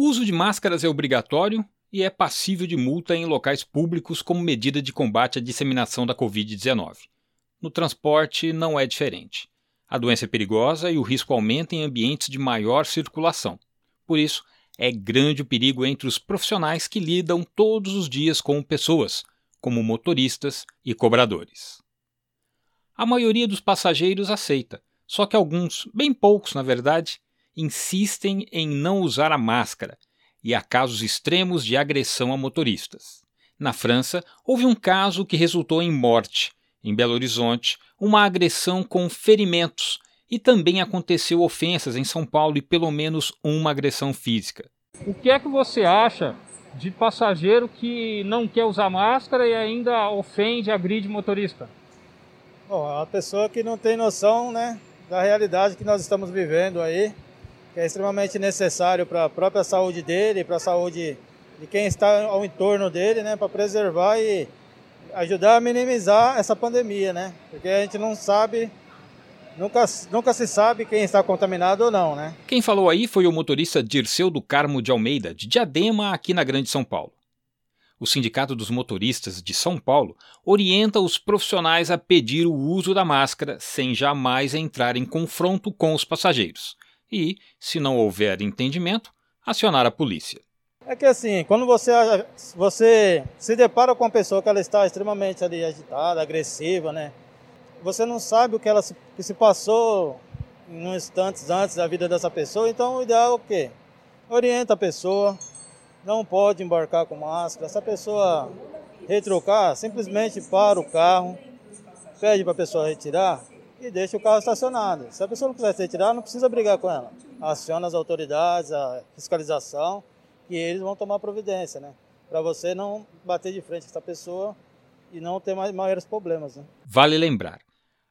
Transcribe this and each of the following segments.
O uso de máscaras é obrigatório e é passível de multa em locais públicos como medida de combate à disseminação da Covid-19. No transporte não é diferente. A doença é perigosa e o risco aumenta em ambientes de maior circulação. Por isso, é grande o perigo entre os profissionais que lidam todos os dias com pessoas, como motoristas e cobradores. A maioria dos passageiros aceita, só que alguns, bem poucos na verdade, insistem em não usar a máscara e há casos extremos de agressão a motoristas. Na França, houve um caso que resultou em morte. Em Belo Horizonte, uma agressão com ferimentos e também aconteceu ofensas em São Paulo e pelo menos uma agressão física. O que é que você acha de passageiro que não quer usar máscara e ainda ofende, agride motorista? Bom, é uma pessoa que não tem noção, né, da realidade que nós estamos vivendo aí que é extremamente necessário para a própria saúde dele, para a saúde de quem está ao entorno dele, né, para preservar e ajudar a minimizar essa pandemia, né? Porque a gente não sabe, nunca, nunca se sabe quem está contaminado ou não, né? Quem falou aí foi o motorista Dirceu do Carmo de Almeida, de Diadema, aqui na Grande São Paulo. O Sindicato dos Motoristas de São Paulo orienta os profissionais a pedir o uso da máscara sem jamais entrar em confronto com os passageiros e, se não houver entendimento, acionar a polícia. É que assim, quando você, você se depara com uma pessoa que ela está extremamente ali, agitada, agressiva, né? Você não sabe o que ela se, que se passou em instantes antes da vida dessa pessoa, então o ideal é o quê? Orienta a pessoa, não pode embarcar com máscara. Se a pessoa retrucar, simplesmente para o carro, pede para a pessoa retirar, e deixa o carro estacionado. Se a pessoa não quiser se retirar, não precisa brigar com ela. Aciona as autoridades, a fiscalização, e eles vão tomar providência, né? Para você não bater de frente com essa pessoa e não ter mais maiores problemas. Né? Vale lembrar: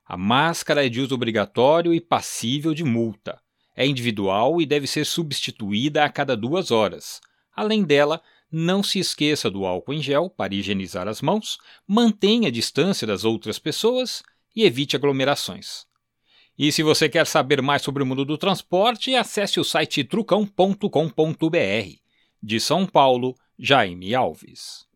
a máscara é de uso obrigatório e passível de multa. É individual e deve ser substituída a cada duas horas. Além dela, não se esqueça do álcool em gel para higienizar as mãos, mantenha a distância das outras pessoas e evite aglomerações. E se você quer saber mais sobre o mundo do transporte, acesse o site trucão.com.br. De São Paulo, Jaime Alves.